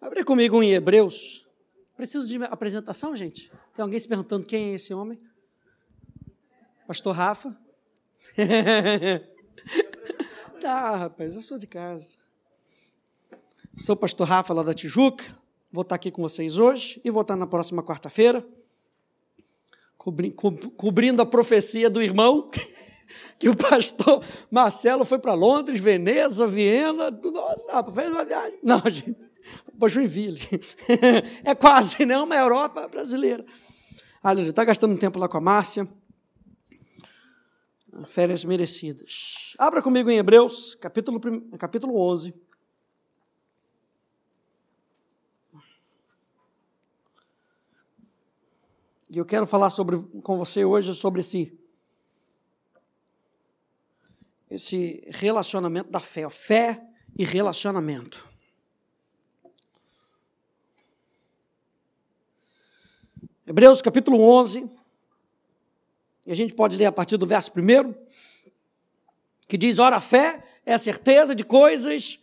Abre comigo em Hebreus. Preciso de apresentação, gente? Tem alguém se perguntando quem é esse homem? Pastor Rafa? tá, rapaz, eu sou de casa. Sou o pastor Rafa lá da Tijuca. Vou estar aqui com vocês hoje e vou estar na próxima quarta-feira, cobri cobrindo a profecia do irmão, que o pastor Marcelo foi para Londres, Veneza, Viena. Nossa, fez uma viagem. Não, gente para Joinville. é quase, não, uma Europa brasileira. Aleluia. Está gastando tempo lá com a Márcia. Férias merecidas. Abra comigo em Hebreus, capítulo, capítulo 11. E eu quero falar sobre, com você hoje sobre esse, esse relacionamento da fé. Fé e relacionamento. Hebreus capítulo 11, e a gente pode ler a partir do verso 1, que diz: Ora, a fé é a certeza de coisas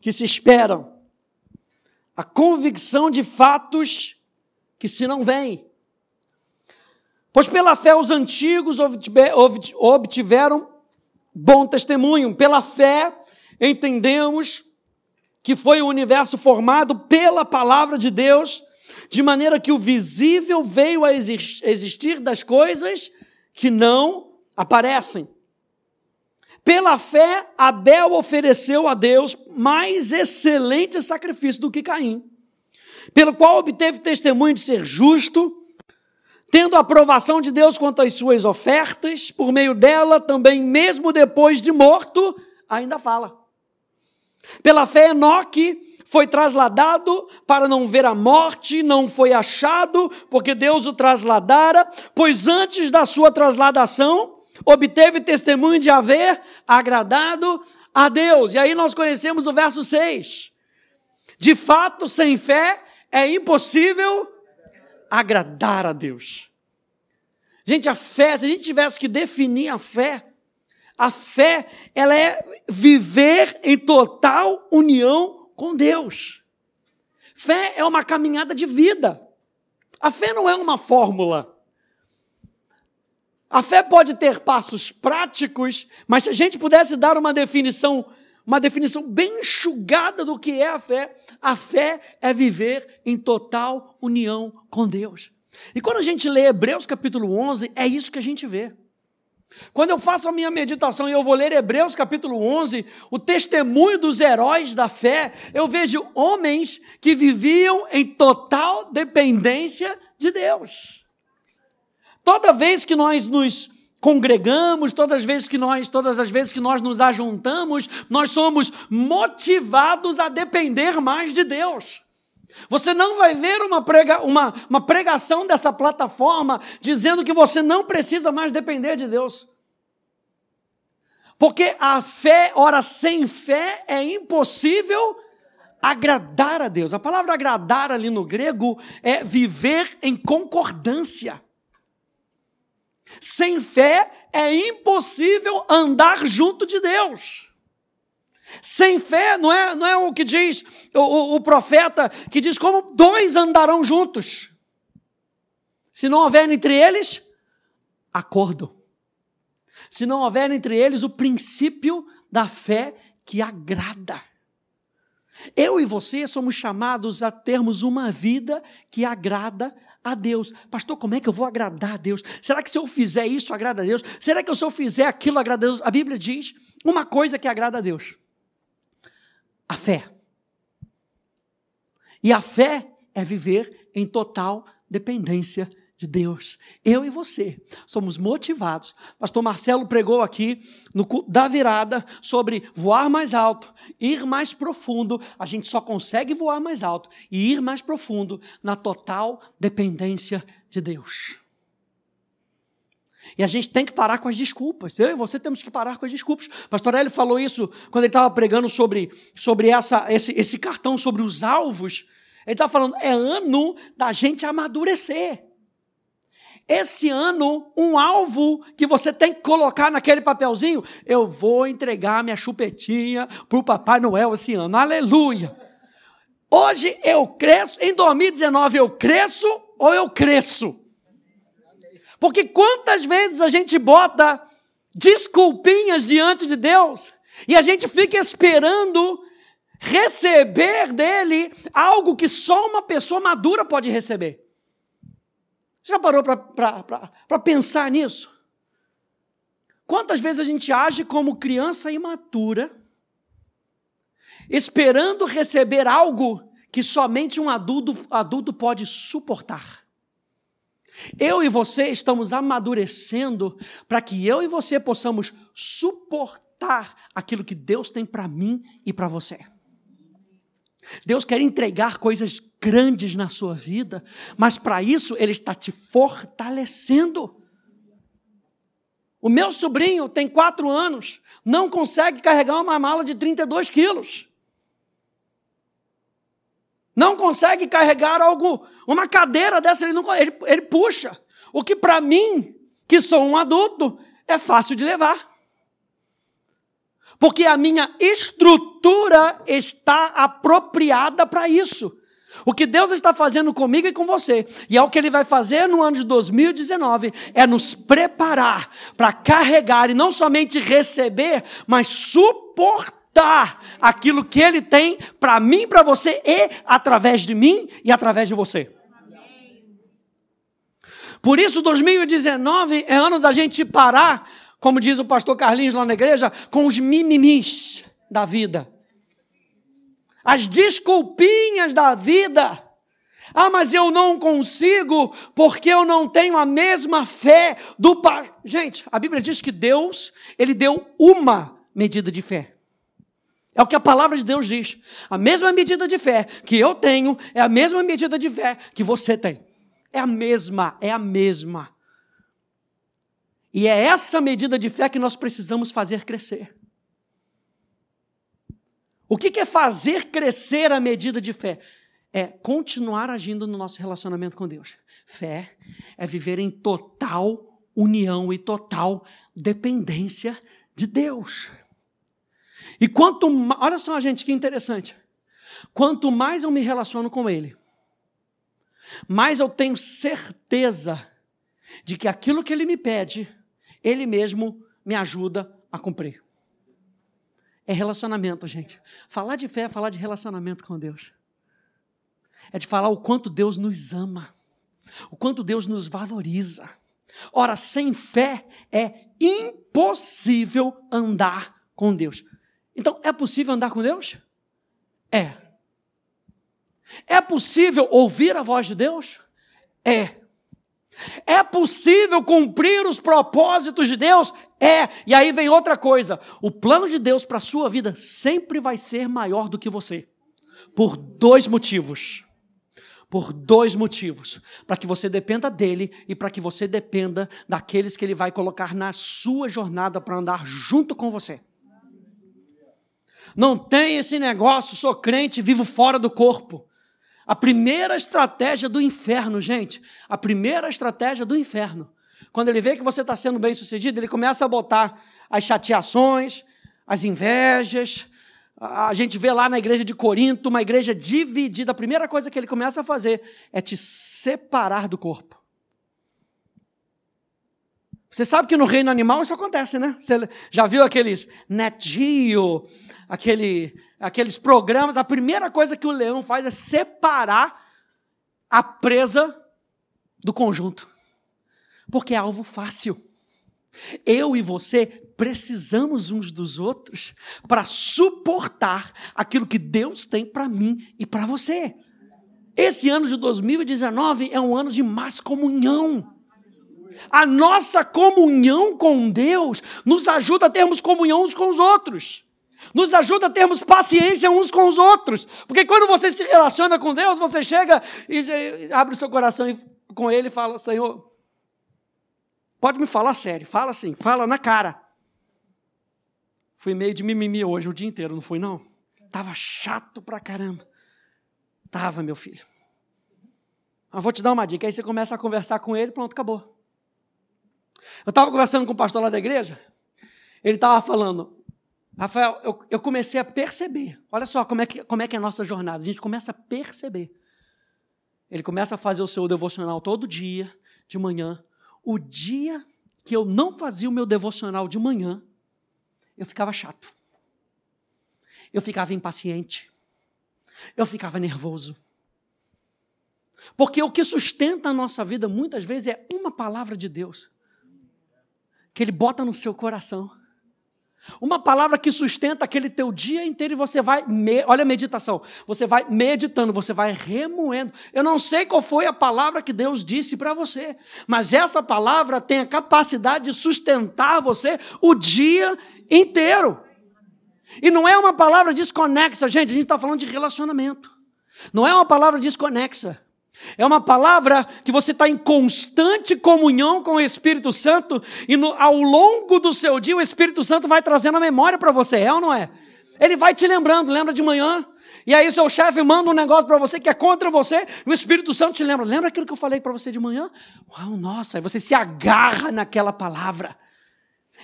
que se esperam, a convicção de fatos que se não veem. Pois pela fé os antigos obtiveram bom testemunho, pela fé entendemos que foi o universo formado pela palavra de Deus de maneira que o visível veio a existir das coisas que não aparecem. Pela fé, Abel ofereceu a Deus mais excelente sacrifício do que Caim, pelo qual obteve testemunho de ser justo, tendo a aprovação de Deus quanto às suas ofertas, por meio dela também, mesmo depois de morto, ainda fala. Pela fé, Enoque foi trasladado para não ver a morte, não foi achado, porque Deus o trasladara, pois antes da sua trasladação, obteve testemunho de haver agradado a Deus. E aí nós conhecemos o verso 6. De fato, sem fé é impossível agradar a Deus. Gente, a fé, se a gente tivesse que definir a fé, a fé, ela é viver em total união com Deus. Fé é uma caminhada de vida. A fé não é uma fórmula. A fé pode ter passos práticos, mas se a gente pudesse dar uma definição, uma definição bem enxugada do que é a fé, a fé é viver em total união com Deus. E quando a gente lê Hebreus capítulo 11, é isso que a gente vê. Quando eu faço a minha meditação e eu vou ler Hebreus capítulo 11, o testemunho dos heróis da fé, eu vejo homens que viviam em total dependência de Deus. Toda vez que nós nos congregamos, todas as vezes que nós, todas as vezes que nós nos ajuntamos, nós somos motivados a depender mais de Deus. Você não vai ver uma, prega, uma, uma pregação dessa plataforma dizendo que você não precisa mais depender de Deus. Porque a fé, ora, sem fé é impossível agradar a Deus. A palavra agradar ali no grego é viver em concordância. Sem fé é impossível andar junto de Deus. Sem fé, não é, não é o que diz o, o, o profeta, que diz como dois andarão juntos. Se não houver entre eles acordo. Se não houver entre eles o princípio da fé que agrada. Eu e você somos chamados a termos uma vida que agrada a Deus. Pastor, como é que eu vou agradar a Deus? Será que se eu fizer isso agrada a Deus? Será que se eu fizer aquilo agrada a Deus? A Bíblia diz uma coisa que agrada a Deus a fé. E a fé é viver em total dependência de Deus. Eu e você somos motivados. Pastor Marcelo pregou aqui no da virada sobre voar mais alto, ir mais profundo. A gente só consegue voar mais alto e ir mais profundo na total dependência de Deus. E a gente tem que parar com as desculpas. Eu e você temos que parar com as desculpas. Pastor Hélio falou isso quando ele estava pregando sobre, sobre essa, esse, esse cartão, sobre os alvos. Ele está falando, é ano da gente amadurecer. Esse ano, um alvo que você tem que colocar naquele papelzinho, eu vou entregar minha chupetinha para o Papai Noel esse ano. Aleluia! Hoje eu cresço, em 2019 eu cresço ou eu cresço? Porque quantas vezes a gente bota desculpinhas diante de Deus e a gente fica esperando receber dele algo que só uma pessoa madura pode receber. Você já parou para pensar nisso? Quantas vezes a gente age como criança imatura, esperando receber algo que somente um adulto, adulto pode suportar? Eu e você estamos amadurecendo para que eu e você possamos suportar aquilo que Deus tem para mim e para você. Deus quer entregar coisas grandes na sua vida, mas para isso Ele está te fortalecendo. O meu sobrinho tem quatro anos, não consegue carregar uma mala de 32 quilos. Não consegue carregar algo, uma cadeira dessa, ele, não, ele, ele puxa. O que para mim, que sou um adulto, é fácil de levar porque a minha estrutura está apropriada para isso. O que Deus está fazendo comigo e com você, e é o que Ele vai fazer no ano de 2019, é nos preparar para carregar e não somente receber, mas suportar aquilo que Ele tem para mim, para você e através de mim e através de você. Por isso, 2019 é ano da gente parar como diz o pastor Carlinhos lá na igreja, com os mimimis da vida. As desculpinhas da vida. Ah, mas eu não consigo porque eu não tenho a mesma fé do pai. Gente, a Bíblia diz que Deus, ele deu uma medida de fé. É o que a palavra de Deus diz. A mesma medida de fé que eu tenho é a mesma medida de fé que você tem. É a mesma, é a mesma. E é essa medida de fé que nós precisamos fazer crescer. O que é fazer crescer a medida de fé? É continuar agindo no nosso relacionamento com Deus. Fé é viver em total união e total dependência de Deus. E quanto olha só, gente, que interessante. Quanto mais eu me relaciono com Ele, mais eu tenho certeza de que aquilo que Ele me pede, ele mesmo me ajuda a cumprir. É relacionamento, gente. Falar de fé é falar de relacionamento com Deus. É de falar o quanto Deus nos ama, o quanto Deus nos valoriza. Ora, sem fé é impossível andar com Deus. Então, é possível andar com Deus? É. É possível ouvir a voz de Deus? É. É possível cumprir os propósitos de Deus? É. E aí vem outra coisa: o plano de Deus para a sua vida sempre vai ser maior do que você. Por dois motivos. Por dois motivos. Para que você dependa dele e para que você dependa daqueles que ele vai colocar na sua jornada para andar junto com você. Não tem esse negócio, sou crente, vivo fora do corpo. A primeira estratégia do inferno, gente, a primeira estratégia do inferno. Quando ele vê que você está sendo bem sucedido, ele começa a botar as chateações, as invejas. A gente vê lá na igreja de Corinto, uma igreja dividida. A primeira coisa que ele começa a fazer é te separar do corpo. Você sabe que no reino animal isso acontece, né? Você já viu aqueles netio, aquele, aqueles programas? A primeira coisa que o leão faz é separar a presa do conjunto, porque é alvo fácil. Eu e você precisamos uns dos outros para suportar aquilo que Deus tem para mim e para você. Esse ano de 2019 é um ano de mais comunhão. A nossa comunhão com Deus nos ajuda a termos comunhão uns com os outros. Nos ajuda a termos paciência uns com os outros. Porque quando você se relaciona com Deus, você chega e abre o seu coração com Ele e fala: Senhor, pode me falar sério, fala assim, fala na cara. Fui meio de mimimi hoje o dia inteiro, não fui não? Tava chato pra caramba. Tava, meu filho. Mas vou te dar uma dica. Aí você começa a conversar com ele, pronto, acabou. Eu estava conversando com o pastor lá da igreja, ele estava falando, Rafael, eu, eu comecei a perceber. Olha só como é, que, como é que é a nossa jornada. A gente começa a perceber. Ele começa a fazer o seu devocional todo dia, de manhã. O dia que eu não fazia o meu devocional de manhã, eu ficava chato. Eu ficava impaciente. Eu ficava nervoso. Porque o que sustenta a nossa vida muitas vezes é uma palavra de Deus que Ele bota no seu coração. Uma palavra que sustenta aquele teu dia inteiro e você vai, olha a meditação, você vai meditando, você vai remoendo. Eu não sei qual foi a palavra que Deus disse para você, mas essa palavra tem a capacidade de sustentar você o dia inteiro. E não é uma palavra desconexa, gente, a gente está falando de relacionamento. Não é uma palavra desconexa. É uma palavra que você está em constante comunhão com o Espírito Santo e no, ao longo do seu dia o Espírito Santo vai trazendo a memória para você, é ou não é? Ele vai te lembrando, lembra de manhã? E aí seu chefe manda um negócio para você que é contra você, e o Espírito Santo te lembra. Lembra aquilo que eu falei para você de manhã? Uau, nossa, aí você se agarra naquela palavra.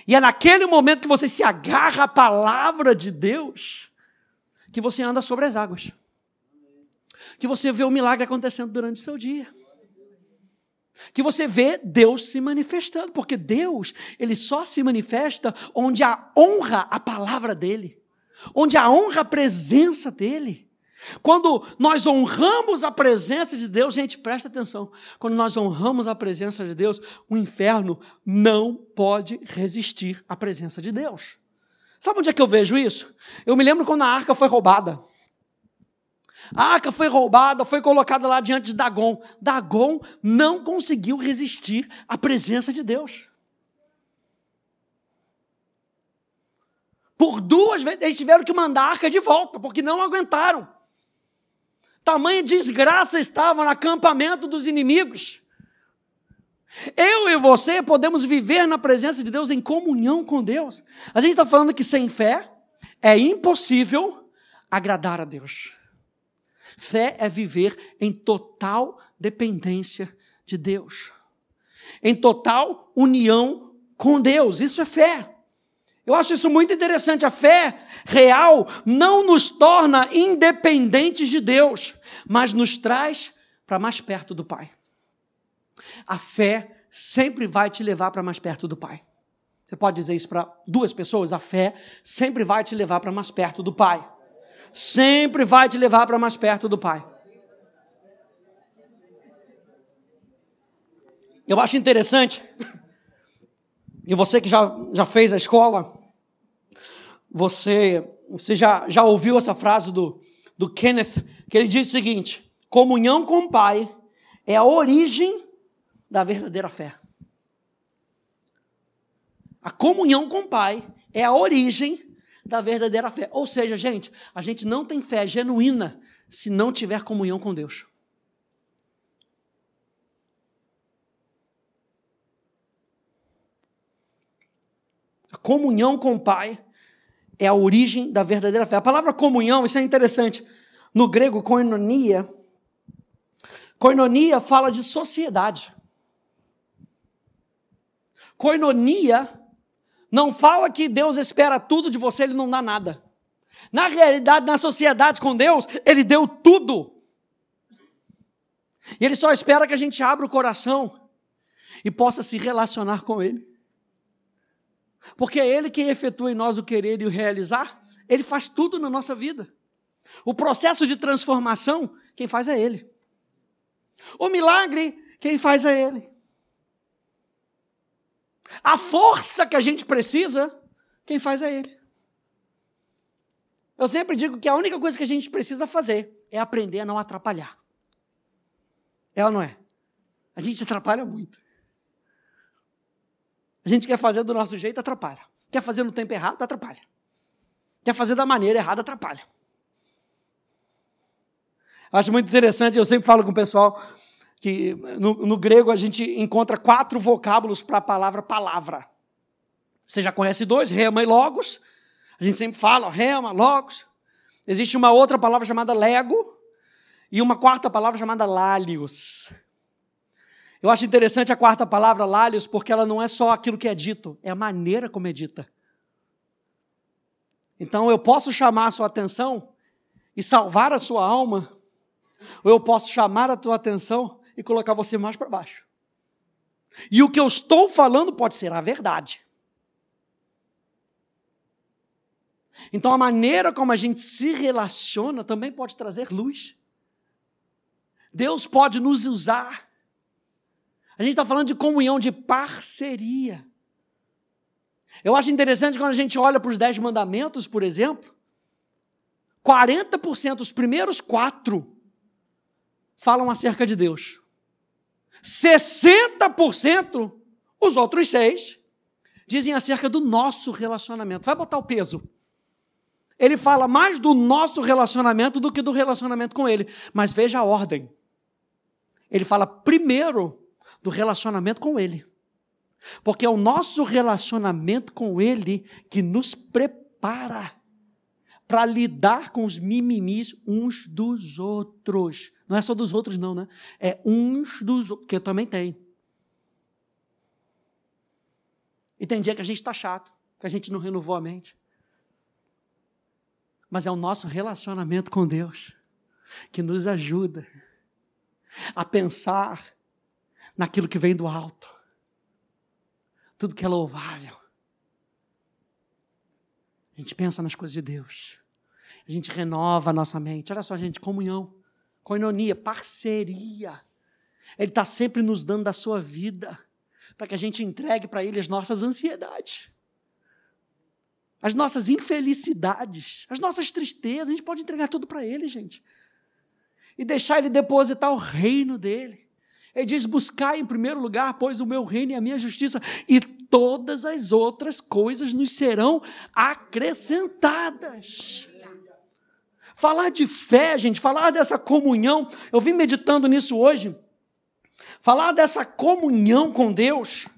E é naquele momento que você se agarra à palavra de Deus que você anda sobre as águas que você vê o milagre acontecendo durante o seu dia. Que você vê Deus se manifestando, porque Deus, ele só se manifesta onde há honra a palavra dele, onde há honra a presença dele. Quando nós honramos a presença de Deus, gente, presta atenção. Quando nós honramos a presença de Deus, o inferno não pode resistir à presença de Deus. Sabe onde é que eu vejo isso? Eu me lembro quando a arca foi roubada. A arca foi roubada, foi colocada lá diante de Dagon. Dagon não conseguiu resistir à presença de Deus. Por duas vezes eles tiveram que mandar a arca de volta, porque não aguentaram. Tamanha desgraça estava no acampamento dos inimigos. Eu e você podemos viver na presença de Deus em comunhão com Deus. A gente está falando que sem fé é impossível agradar a Deus. Fé é viver em total dependência de Deus, em total união com Deus. Isso é fé. Eu acho isso muito interessante. A fé real não nos torna independentes de Deus, mas nos traz para mais perto do Pai. A fé sempre vai te levar para mais perto do Pai. Você pode dizer isso para duas pessoas? A fé sempre vai te levar para mais perto do Pai sempre vai te levar para mais perto do Pai. Eu acho interessante, e você que já, já fez a escola, você, você já, já ouviu essa frase do, do Kenneth, que ele diz o seguinte: comunhão com o Pai é a origem da verdadeira fé. A comunhão com o Pai é a origem da verdadeira fé. Ou seja, gente, a gente não tem fé genuína se não tiver comunhão com Deus. A comunhão com o Pai é a origem da verdadeira fé. A palavra comunhão, isso é interessante. No grego, koinonia, koinonia fala de sociedade. Koinonia não fala que Deus espera tudo de você, ele não dá nada. Na realidade, na sociedade com Deus, ele deu tudo. E ele só espera que a gente abra o coração e possa se relacionar com ele. Porque é ele quem efetua em nós o querer e o realizar, ele faz tudo na nossa vida. O processo de transformação, quem faz é ele. O milagre, quem faz é ele. A força que a gente precisa, quem faz é Ele. Eu sempre digo que a única coisa que a gente precisa fazer é aprender a não atrapalhar. É ou não é? A gente atrapalha muito. A gente quer fazer do nosso jeito, atrapalha. Quer fazer no tempo errado, atrapalha. Quer fazer da maneira errada, atrapalha. Acho muito interessante, eu sempre falo com o pessoal, que no, no grego a gente encontra quatro vocábulos para a palavra palavra. Você já conhece dois, rema e logos. A gente sempre fala rema, logos. Existe uma outra palavra chamada lego e uma quarta palavra chamada lálios. Eu acho interessante a quarta palavra, lálios, porque ela não é só aquilo que é dito, é a maneira como é dita. Então eu posso chamar a sua atenção e salvar a sua alma, ou eu posso chamar a tua atenção e colocar você mais para baixo. E o que eu estou falando pode ser a verdade. Então a maneira como a gente se relaciona também pode trazer luz. Deus pode nos usar. A gente está falando de comunhão, de parceria. Eu acho interessante quando a gente olha para os dez mandamentos, por exemplo, 40%, os primeiros quatro, falam acerca de Deus. 60%, os outros seis, dizem acerca do nosso relacionamento. Vai botar o peso. Ele fala mais do nosso relacionamento do que do relacionamento com ele. Mas veja a ordem. Ele fala primeiro do relacionamento com ele. Porque é o nosso relacionamento com ele que nos prepara para lidar com os mimimis uns dos outros. Não é só dos outros, não, né? É uns dos outros, porque também tem. E tem dia que a gente está chato, que a gente não renovou a mente mas é o nosso relacionamento com Deus que nos ajuda a pensar naquilo que vem do alto, tudo que é louvável. A gente pensa nas coisas de Deus, a gente renova a nossa mente. Olha só, gente, comunhão, coinonia, parceria. Ele está sempre nos dando da sua vida, para que a gente entregue para Ele as nossas ansiedades as nossas infelicidades, as nossas tristezas, a gente pode entregar tudo para Ele, gente. E deixar Ele depositar o reino dele. Ele diz: buscar em primeiro lugar, pois o meu reino e a minha justiça, e todas as outras coisas nos serão acrescentadas. Falar de fé, gente, falar dessa comunhão, eu vim meditando nisso hoje. Falar dessa comunhão com Deus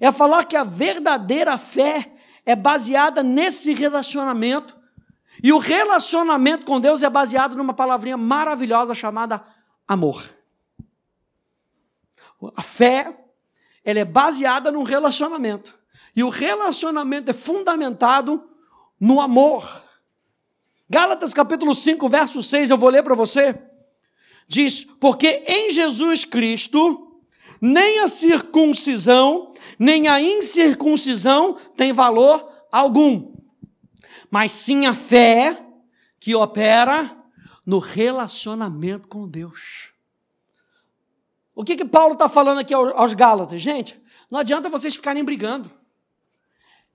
é falar que a verdadeira fé é baseada nesse relacionamento. E o relacionamento com Deus é baseado numa palavrinha maravilhosa chamada amor. A fé, ela é baseada num relacionamento. E o relacionamento é fundamentado no amor. Gálatas capítulo 5, verso 6, eu vou ler para você. Diz: Porque em Jesus Cristo nem a circuncisão, nem a incircuncisão tem valor algum, mas sim a fé que opera no relacionamento com Deus. O que, que Paulo está falando aqui aos Gálatas? Gente, não adianta vocês ficarem brigando.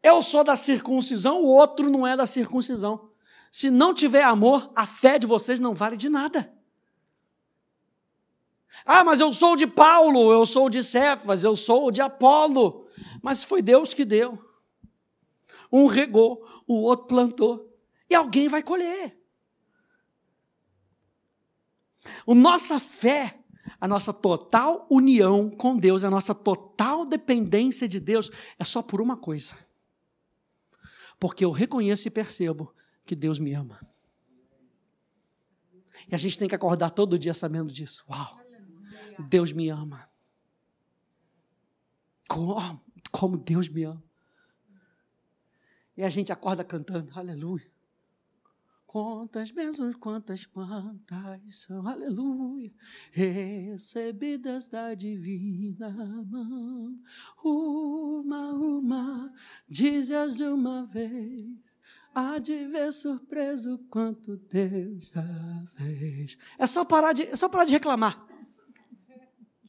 Eu sou da circuncisão, o outro não é da circuncisão. Se não tiver amor, a fé de vocês não vale de nada. Ah, mas eu sou de Paulo, eu sou de Cefas, eu sou de Apolo. Mas foi Deus que deu. Um regou, o outro plantou. E alguém vai colher. A nossa fé, a nossa total união com Deus, a nossa total dependência de Deus é só por uma coisa. Porque eu reconheço e percebo que Deus me ama. E a gente tem que acordar todo dia sabendo disso. Uau! Deus me ama. Como, Deus me ama. E a gente acorda cantando, aleluia. Quantas bênçãos, quantas quantas são, aleluia, recebidas da divina mão. Uma, uma, dize-as de uma vez, há de ver surpreso quanto Deus já fez. É só parar de, é só parar de reclamar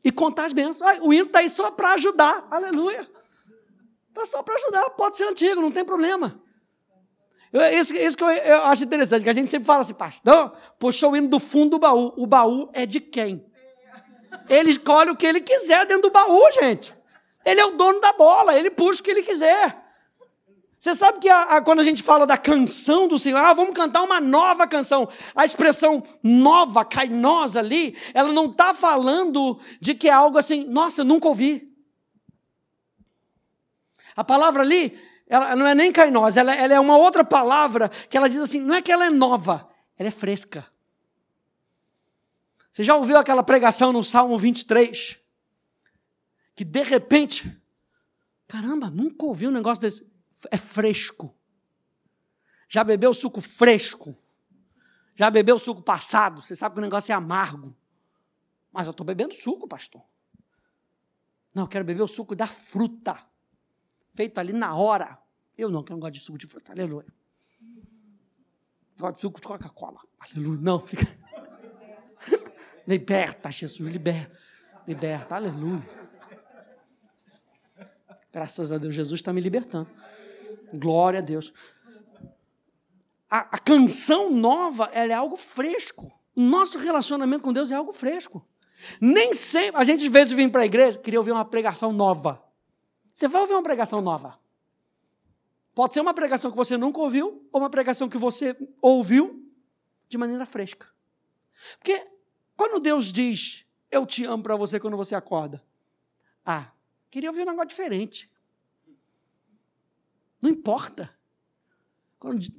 e contar as bênçãos. o hino está aí só para ajudar, aleluia. Está só para ajudar, pode ser antigo, não tem problema. Isso, isso que eu, eu, acho interessante, que a gente sempre fala assim, pastor, puxou o hino do fundo do baú. O baú é de quem? Ele escolhe o que ele quiser dentro do baú, gente. Ele é o dono da bola, ele puxa o que ele quiser. Você sabe que a, a, quando a gente fala da canção do Senhor, ah, vamos cantar uma nova canção. A expressão nova, cainosa ali, ela não está falando de que é algo assim, nossa, eu nunca ouvi. A palavra ali, ela não é nem cainosa, ela, ela é uma outra palavra que ela diz assim, não é que ela é nova, ela é fresca. Você já ouviu aquela pregação no Salmo 23? Que de repente, caramba, nunca ouvi um negócio desse é fresco. Já bebeu suco fresco? Já bebeu suco passado? Você sabe que o negócio é amargo. Mas eu estou bebendo suco, pastor. Não, eu quero beber o suco da fruta. Feito ali na hora. Eu não, que eu não gosto de suco de fruta. Aleluia. Gosto de suco de Coca-Cola. Aleluia. Não. liberta, Jesus, liberta. Liberta. Aleluia. Graças a Deus, Jesus está me libertando. Glória a Deus. A, a, canção nova ela é algo fresco. O nosso relacionamento com Deus é algo fresco. Nem sempre, a gente às vezes vem para a igreja, queria ouvir uma pregação nova. Você vai ouvir uma pregação nova. Pode ser uma pregação que você nunca ouviu, ou uma pregação que você ouviu de maneira fresca. Porque quando Deus diz, eu te amo para você quando você acorda, ah, queria ouvir um negócio diferente. Não importa.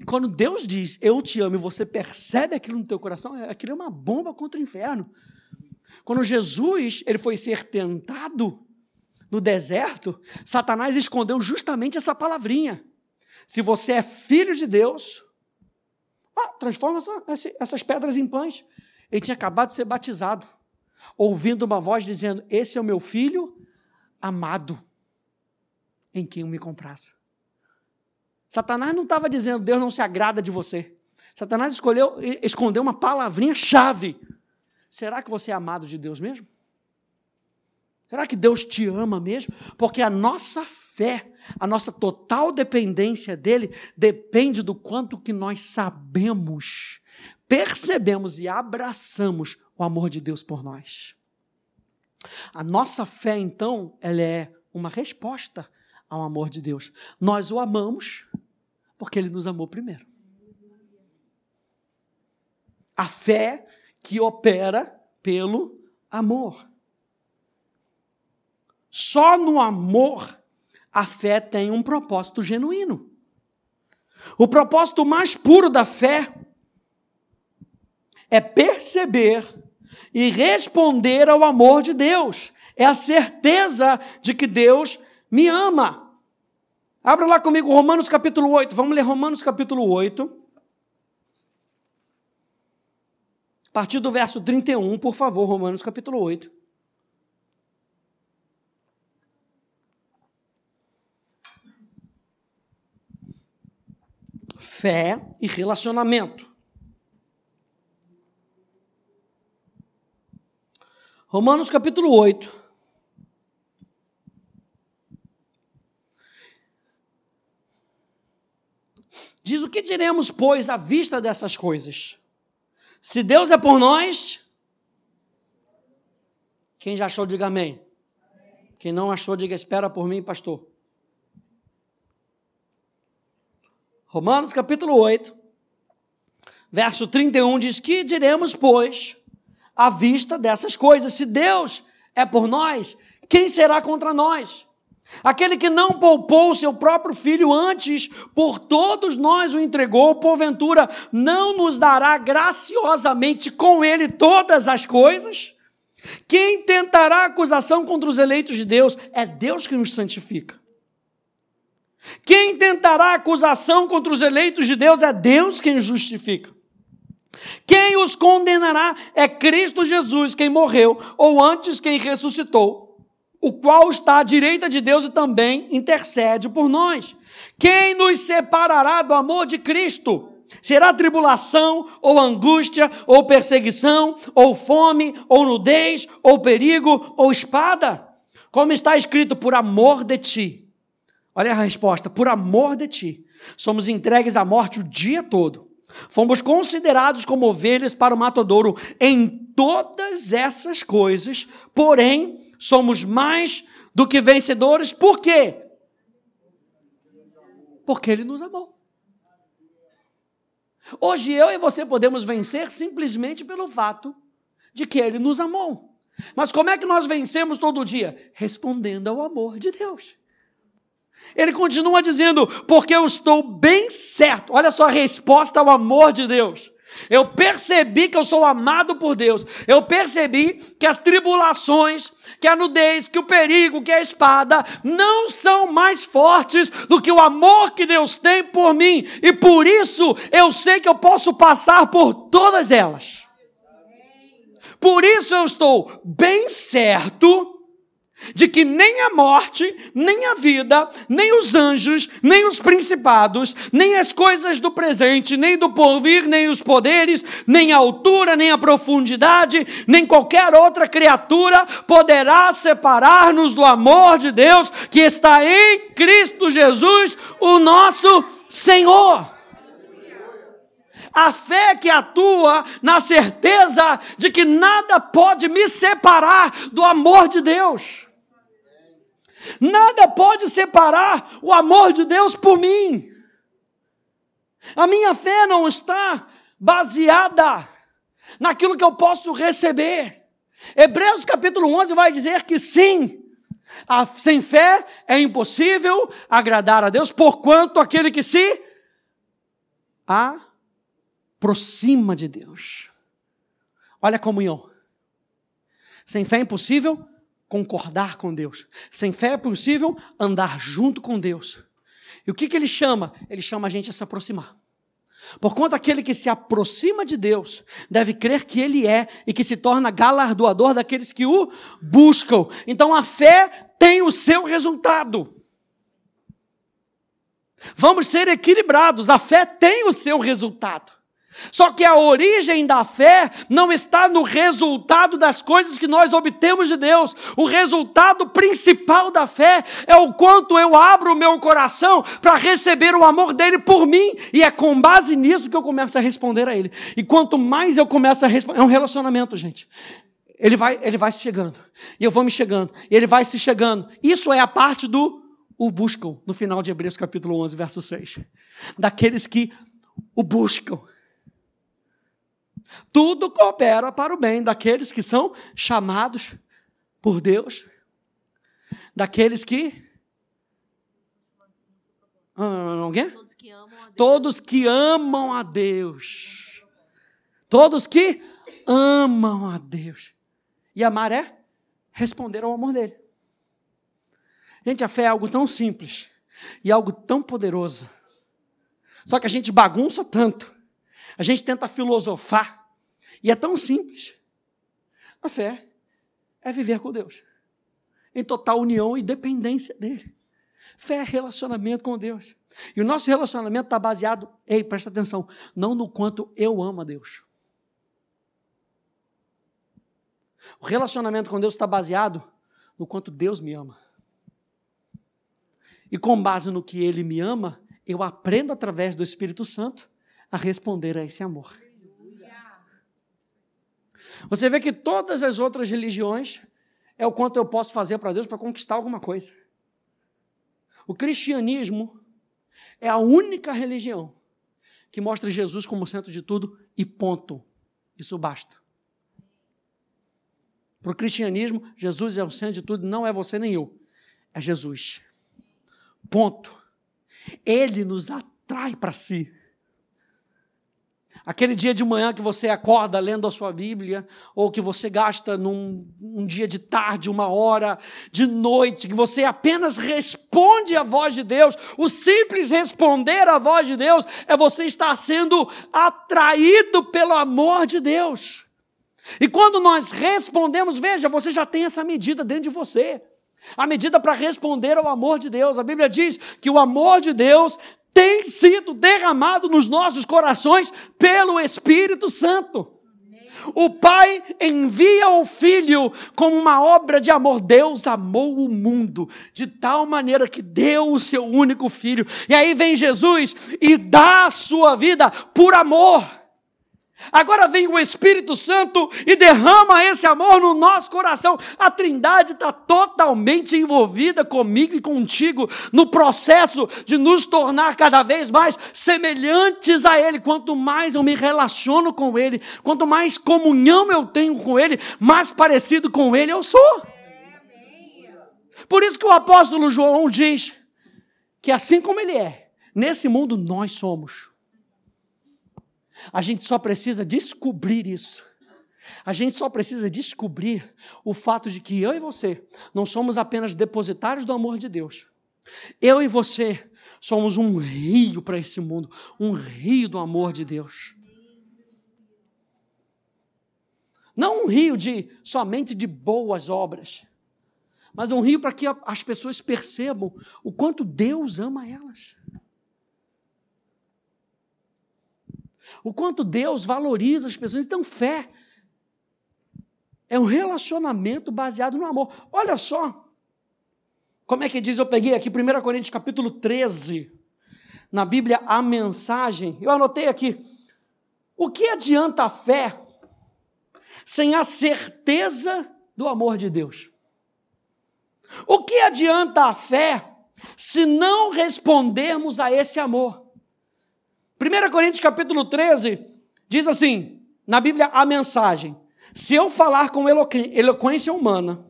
Quando, Deus diz, eu te amo, e você percebe aquilo no teu coração, é, aquilo é uma bomba contra o inferno. Quando Jesus ele foi ser tentado no deserto, Satanás escondeu justamente essa palavrinha. Se você é filho de Deus, ah, transforma essa, essas pedras em pães. Ele tinha acabado de ser batizado, ouvindo uma voz dizendo: Esse é o meu filho amado, em quem eu me compraça. Satanás não estava dizendo Deus não se agrada de você. Satanás escolheu, escondeu uma palavrinha chave Será que você é amado de Deus mesmo? Será que Deus te ama mesmo? Porque a nossa fé, a nossa total dependência dele depende do quanto que nós sabemos, percebemos e abraçamos o amor de Deus por nós. A nossa fé, então, ela é uma resposta ao amor de Deus. Nós o amamos porque ele nos amou primeiro. A fé que opera pelo amor. Só no amor a fé tem um propósito genuíno. O propósito mais puro da fé é perceber e responder ao amor de Deus. É a certeza de que Deus me ama. Abra lá comigo Romanos capítulo 8. Vamos ler Romanos capítulo 8. A partir do verso 31, por favor, Romanos capítulo 8. Fé e relacionamento. Romanos capítulo 8. Diz: O que diremos, pois, à vista dessas coisas? Se Deus é por nós, quem já achou, diga amém. Quem não achou, diga espera por mim, pastor. Romanos capítulo 8, verso 31 diz: Que diremos, pois, à vista dessas coisas? Se Deus é por nós, quem será contra nós? Aquele que não poupou seu próprio filho antes, por todos nós o entregou, porventura não nos dará graciosamente com ele todas as coisas? Quem tentará acusação contra os eleitos de Deus? É Deus que nos santifica. Quem tentará acusação contra os eleitos de Deus? É Deus quem os justifica. Quem os condenará é Cristo Jesus, quem morreu, ou antes quem ressuscitou o qual está à direita de Deus e também intercede por nós. Quem nos separará do amor de Cristo? Será tribulação, ou angústia, ou perseguição, ou fome, ou nudez, ou perigo, ou espada? Como está escrito, por amor de ti. Olha a resposta: por amor de ti. Somos entregues à morte o dia todo. Fomos considerados como ovelhas para o matadouro em todas essas coisas, porém, somos mais do que vencedores, por quê? Porque Ele nos amou. Hoje eu e você podemos vencer simplesmente pelo fato de que Ele nos amou. Mas como é que nós vencemos todo dia? Respondendo ao amor de Deus. Ele continua dizendo, porque eu estou bem certo. Olha só a resposta ao amor de Deus. Eu percebi que eu sou amado por Deus. Eu percebi que as tribulações, que a nudez, que o perigo, que a espada não são mais fortes do que o amor que Deus tem por mim. E por isso eu sei que eu posso passar por todas elas. Por isso eu estou bem certo de que nem a morte, nem a vida, nem os anjos, nem os principados, nem as coisas do presente, nem do porvir, nem os poderes, nem a altura, nem a profundidade, nem qualquer outra criatura poderá separar-nos do amor de Deus que está em Cristo Jesus, o nosso Senhor. A fé que atua na certeza de que nada pode me separar do amor de Deus. Nada pode separar o amor de Deus por mim. A minha fé não está baseada naquilo que eu posso receber. Hebreus capítulo 11 vai dizer que sim, a, sem fé é impossível agradar a Deus, porquanto aquele que se aproxima de Deus. Olha a comunhão. Sem fé é impossível concordar com Deus. Sem fé é possível andar junto com Deus. E o que, que ele chama? Ele chama a gente a se aproximar. Porquanto aquele que se aproxima de Deus deve crer que Ele é e que se torna galardoador daqueles que o buscam. Então a fé tem o seu resultado. Vamos ser equilibrados, a fé tem o seu resultado. Só que a origem da fé não está no resultado das coisas que nós obtemos de Deus. O resultado principal da fé é o quanto eu abro o meu coração para receber o amor dele por mim. E é com base nisso que eu começo a responder a ele. E quanto mais eu começo a responder. É um relacionamento, gente. Ele vai, ele vai chegando. E eu vou me chegando. E ele vai se chegando. Isso é a parte do o buscam, no final de Hebreus capítulo 11, verso 6. Daqueles que o buscam. Tudo coopera para o bem daqueles que são chamados por Deus, daqueles que. Ah, alguém? Todos que amam a Deus. Todos que amam a Deus. Todos que amam a Deus. E amar é responder ao amor dele. Gente, a fé é algo tão simples e algo tão poderoso. Só que a gente bagunça tanto. A gente tenta filosofar e é tão simples. A fé é viver com Deus, em total união e dependência dEle. Fé é relacionamento com Deus. E o nosso relacionamento está baseado, ei, presta atenção, não no quanto eu amo a Deus. O relacionamento com Deus está baseado no quanto Deus me ama. E com base no que Ele me ama, eu aprendo através do Espírito Santo a responder a esse amor. Você vê que todas as outras religiões é o quanto eu posso fazer para Deus para conquistar alguma coisa. O cristianismo é a única religião que mostra Jesus como centro de tudo e ponto. Isso basta. Para o cristianismo, Jesus é o centro de tudo, não é você nem eu, é Jesus. Ponto. Ele nos atrai para si. Aquele dia de manhã que você acorda lendo a sua Bíblia, ou que você gasta num um dia de tarde, uma hora, de noite, que você apenas responde à voz de Deus, o simples responder à voz de Deus é você estar sendo atraído pelo amor de Deus. E quando nós respondemos, veja, você já tem essa medida dentro de você. A medida para responder ao amor de Deus. A Bíblia diz que o amor de Deus tem sido derramado nos nossos corações pelo Espírito Santo. O Pai envia o Filho como uma obra de amor. Deus amou o mundo de tal maneira que deu o seu único filho. E aí vem Jesus e dá a sua vida por amor. Agora vem o Espírito Santo e derrama esse amor no nosso coração. A Trindade está totalmente envolvida comigo e contigo no processo de nos tornar cada vez mais semelhantes a Ele. Quanto mais eu me relaciono com Ele, quanto mais comunhão eu tenho com Ele, mais parecido com Ele eu sou. Por isso que o apóstolo João diz que assim como Ele é, nesse mundo nós somos. A gente só precisa descobrir isso. A gente só precisa descobrir o fato de que eu e você não somos apenas depositários do amor de Deus. Eu e você somos um rio para esse mundo, um rio do amor de Deus. Não um rio de somente de boas obras, mas um rio para que as pessoas percebam o quanto Deus ama elas. O quanto Deus valoriza as pessoas. Então, fé é um relacionamento baseado no amor. Olha só. Como é que diz? Eu peguei aqui 1 Coríntios capítulo 13. Na Bíblia, a mensagem. Eu anotei aqui. O que adianta a fé sem a certeza do amor de Deus? O que adianta a fé se não respondermos a esse amor? 1 Coríntios capítulo 13 diz assim, na Bíblia, a mensagem: se eu falar com eloquência humana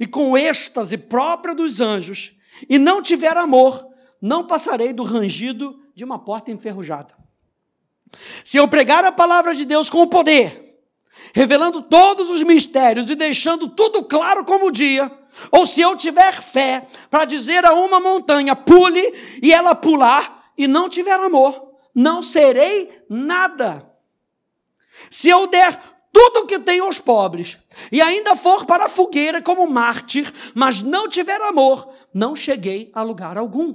e com êxtase própria dos anjos e não tiver amor, não passarei do rangido de uma porta enferrujada. Se eu pregar a palavra de Deus com o poder, revelando todos os mistérios e deixando tudo claro como o dia, ou se eu tiver fé para dizer a uma montanha, pule, e ela pular, e não tiver amor, não serei nada. Se eu der tudo o que tenho aos pobres, e ainda for para a fogueira como mártir, mas não tiver amor, não cheguei a lugar algum.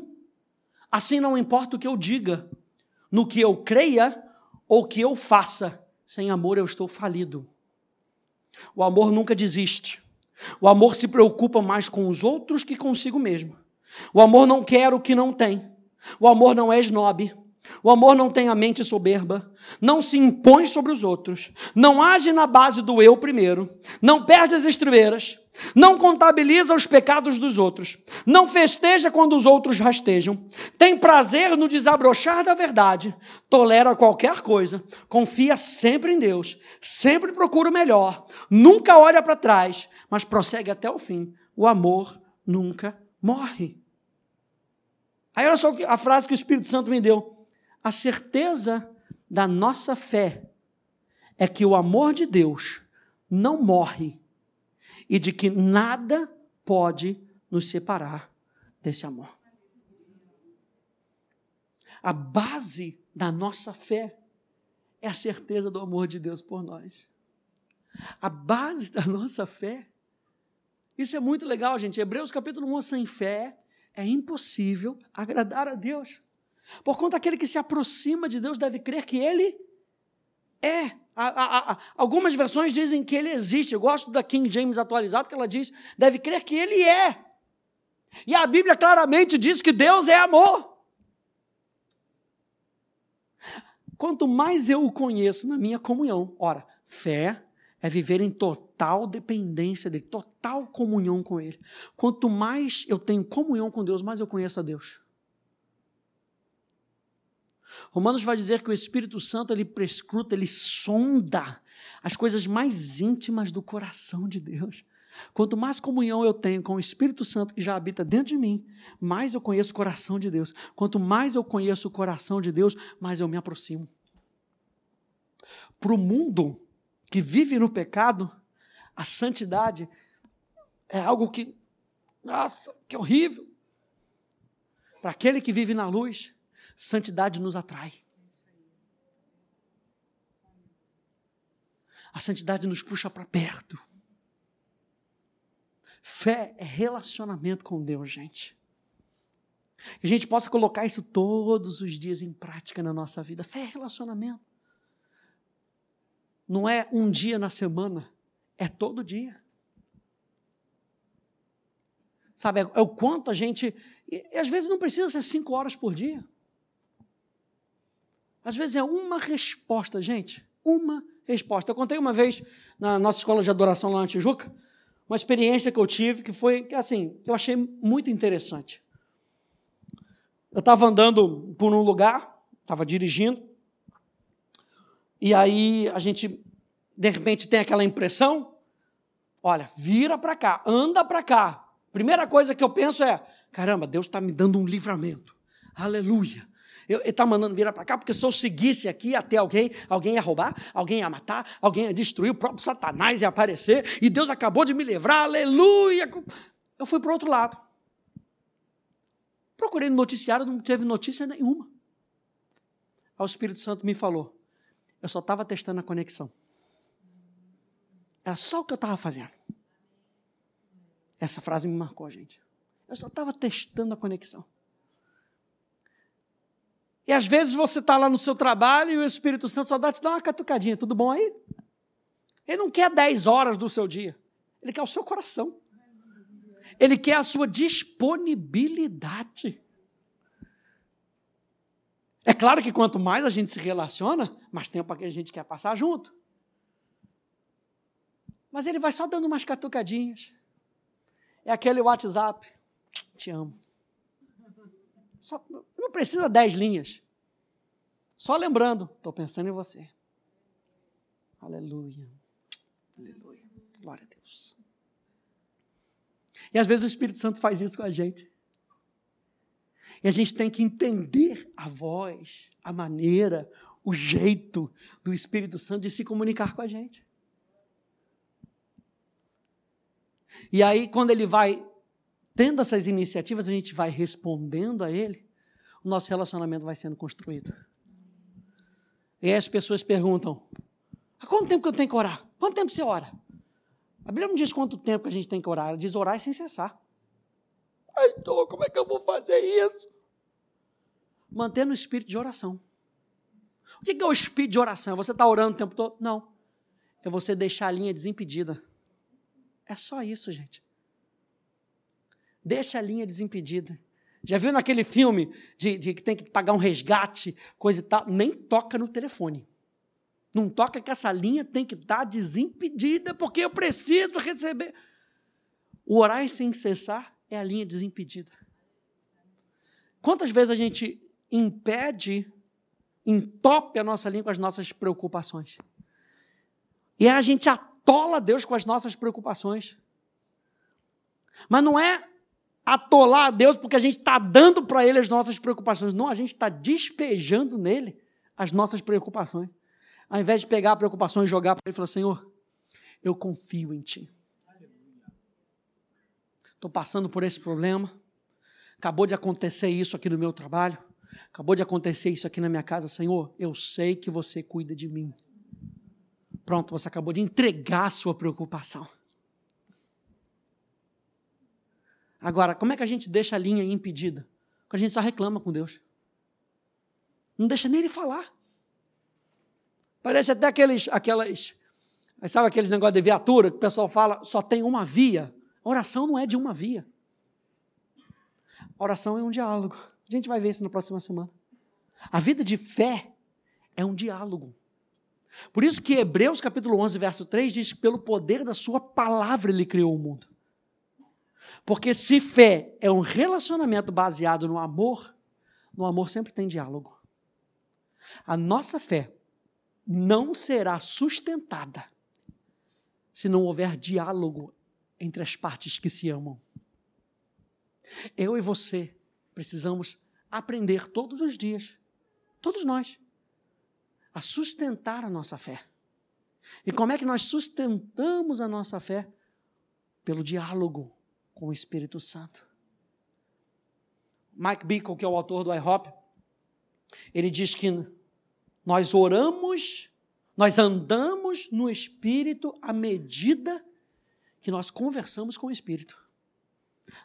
Assim não importa o que eu diga, no que eu creia ou que eu faça, sem amor eu estou falido. O amor nunca desiste. O amor se preocupa mais com os outros que consigo mesmo. O amor não quer o que não tem. O amor não é snob. O amor não tem a mente soberba, não se impõe sobre os outros, não age na base do eu primeiro, não perde as estribeiras, não contabiliza os pecados dos outros, não festeja quando os outros rastejam, tem prazer no desabrochar da verdade, tolera qualquer coisa, confia sempre em Deus, sempre procura o melhor, nunca olha para trás, mas prossegue até o fim. O amor nunca morre. Aí olha só a frase que o Espírito Santo me deu. A certeza da nossa fé é que o amor de Deus não morre e de que nada pode nos separar desse amor. A base da nossa fé é a certeza do amor de Deus por nós. A base da nossa fé. Isso é muito legal, gente. Hebreus capítulo 1, sem fé é impossível agradar a Deus. Por conta aquele que se aproxima de Deus deve crer que Ele é. algumas versões dizem que Ele existe. Eu gosto da King James atualizado, que ela diz: deve crer que Ele é. E a Bíblia claramente diz que Deus é amor. Quanto mais eu o conheço na minha comunhão, ora, fé é viver em total dependência dele, total comunhão com ele. Quanto mais eu tenho comunhão com Deus, mais eu conheço a Deus. Romanos vai dizer que o Espírito Santo ele prescruta, ele sonda as coisas mais íntimas do coração de Deus. Quanto mais comunhão eu tenho com o Espírito Santo que já habita dentro de mim, mais eu conheço o coração de Deus. Quanto mais eu conheço o coração de Deus, mais eu me aproximo. Para o mundo que vive no pecado, a santidade é algo que, nossa, que horrível. Para aquele que vive na luz, Santidade nos atrai. A santidade nos puxa para perto. Fé é relacionamento com Deus, gente. Que a gente possa colocar isso todos os dias em prática na nossa vida. Fé é relacionamento. Não é um dia na semana, é todo dia. Sabe, é, o quanto a gente. E, às vezes não precisa ser cinco horas por dia. Às vezes é uma resposta, gente. Uma resposta. Eu contei uma vez na nossa escola de adoração lá na Tijuca, uma experiência que eu tive que foi, assim, eu achei muito interessante. Eu estava andando por um lugar, estava dirigindo, e aí a gente, de repente, tem aquela impressão: olha, vira para cá, anda para cá. Primeira coisa que eu penso é: caramba, Deus está me dando um livramento. Aleluia. Ele está mandando virar para cá, porque se eu seguisse aqui até alguém, alguém ia roubar, alguém ia matar, alguém ia destruir, o próprio Satanás ia aparecer, e Deus acabou de me livrar, aleluia. Eu fui para o outro lado. Procurei no noticiário, não teve notícia nenhuma. Aí o Espírito Santo me falou: eu só estava testando a conexão. Era só o que eu estava fazendo. Essa frase me marcou, gente. Eu só estava testando a conexão. E às vezes você está lá no seu trabalho e o Espírito Santo só dá te dar uma catucadinha. Tudo bom aí? Ele não quer 10 horas do seu dia. Ele quer o seu coração. Ele quer a sua disponibilidade. É claro que quanto mais a gente se relaciona, mais tempo a gente quer passar junto. Mas ele vai só dando umas catucadinhas. É aquele WhatsApp. Te amo. Só, não precisa dez linhas. Só lembrando, estou pensando em você. Aleluia. Aleluia. Glória a Deus. E às vezes o Espírito Santo faz isso com a gente. E a gente tem que entender a voz, a maneira, o jeito do Espírito Santo de se comunicar com a gente. E aí, quando ele vai tendo essas iniciativas, a gente vai respondendo a ele, o nosso relacionamento vai sendo construído. E aí as pessoas perguntam: há quanto tempo que eu tenho que orar? Quanto tempo você ora? A Bíblia não diz quanto tempo que a gente tem que orar, ela diz orar sem cessar. Ai, então, como é que eu vou fazer isso? Mantendo o espírito de oração. O que é o espírito de oração? É você estar tá orando o tempo todo? Não. É você deixar a linha desimpedida. É só isso, gente. Deixa a linha desimpedida. Já viu naquele filme de, de, que tem que pagar um resgate, coisa e tal? Nem toca no telefone. Não toca que essa linha tem que estar desimpedida, porque eu preciso receber. O orar sem cessar é a linha desimpedida. Quantas vezes a gente impede, entope a nossa linha com as nossas preocupações? E a gente atola Deus com as nossas preocupações. Mas não é atolar a Deus porque a gente está dando para Ele as nossas preocupações. Não, a gente está despejando nele as nossas preocupações. Ao invés de pegar a preocupação e jogar para Ele e falar: Senhor, eu confio em Ti. Estou passando por esse problema. Acabou de acontecer isso aqui no meu trabalho. Acabou de acontecer isso aqui na minha casa. Senhor, eu sei que você cuida de mim. Pronto, você acabou de entregar a sua preocupação. Agora, como é que a gente deixa a linha impedida? Porque a gente só reclama com Deus. Não deixa nem ele falar. Parece até aqueles, aquelas, sabe aqueles negócio de viatura que o pessoal fala, só tem uma via. A oração não é de uma via. A oração é um diálogo. A gente vai ver isso na próxima semana. A vida de fé é um diálogo. Por isso que Hebreus capítulo 11, verso 3 diz que pelo poder da sua palavra ele criou o mundo. Porque se fé é um relacionamento baseado no amor, no amor sempre tem diálogo. A nossa fé não será sustentada se não houver diálogo entre as partes que se amam. Eu e você precisamos aprender todos os dias, todos nós, a sustentar a nossa fé. E como é que nós sustentamos a nossa fé? Pelo diálogo com o Espírito Santo. Mike Bickle, que é o autor do IHOP, ele diz que nós oramos, nós andamos no Espírito à medida que nós conversamos com o Espírito.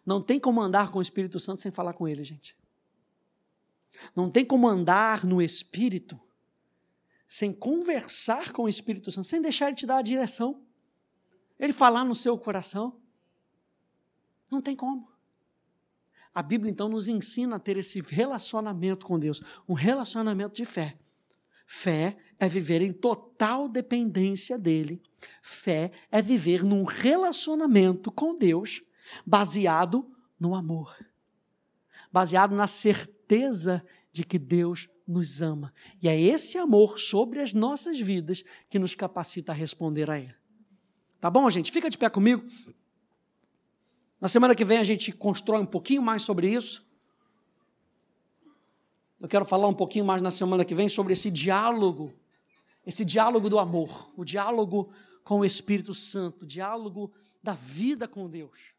Não tem como andar com o Espírito Santo sem falar com ele, gente. Não tem como andar no Espírito sem conversar com o Espírito Santo, sem deixar ele te dar a direção. Ele falar no seu coração. Não tem como. A Bíblia então nos ensina a ter esse relacionamento com Deus, um relacionamento de fé. Fé é viver em total dependência dele. Fé é viver num relacionamento com Deus baseado no amor, baseado na certeza de que Deus nos ama. E é esse amor sobre as nossas vidas que nos capacita a responder a Ele. Tá bom, gente? Fica de pé comigo. Na semana que vem a gente constrói um pouquinho mais sobre isso. Eu quero falar um pouquinho mais na semana que vem sobre esse diálogo, esse diálogo do amor, o diálogo com o Espírito Santo, o diálogo da vida com Deus.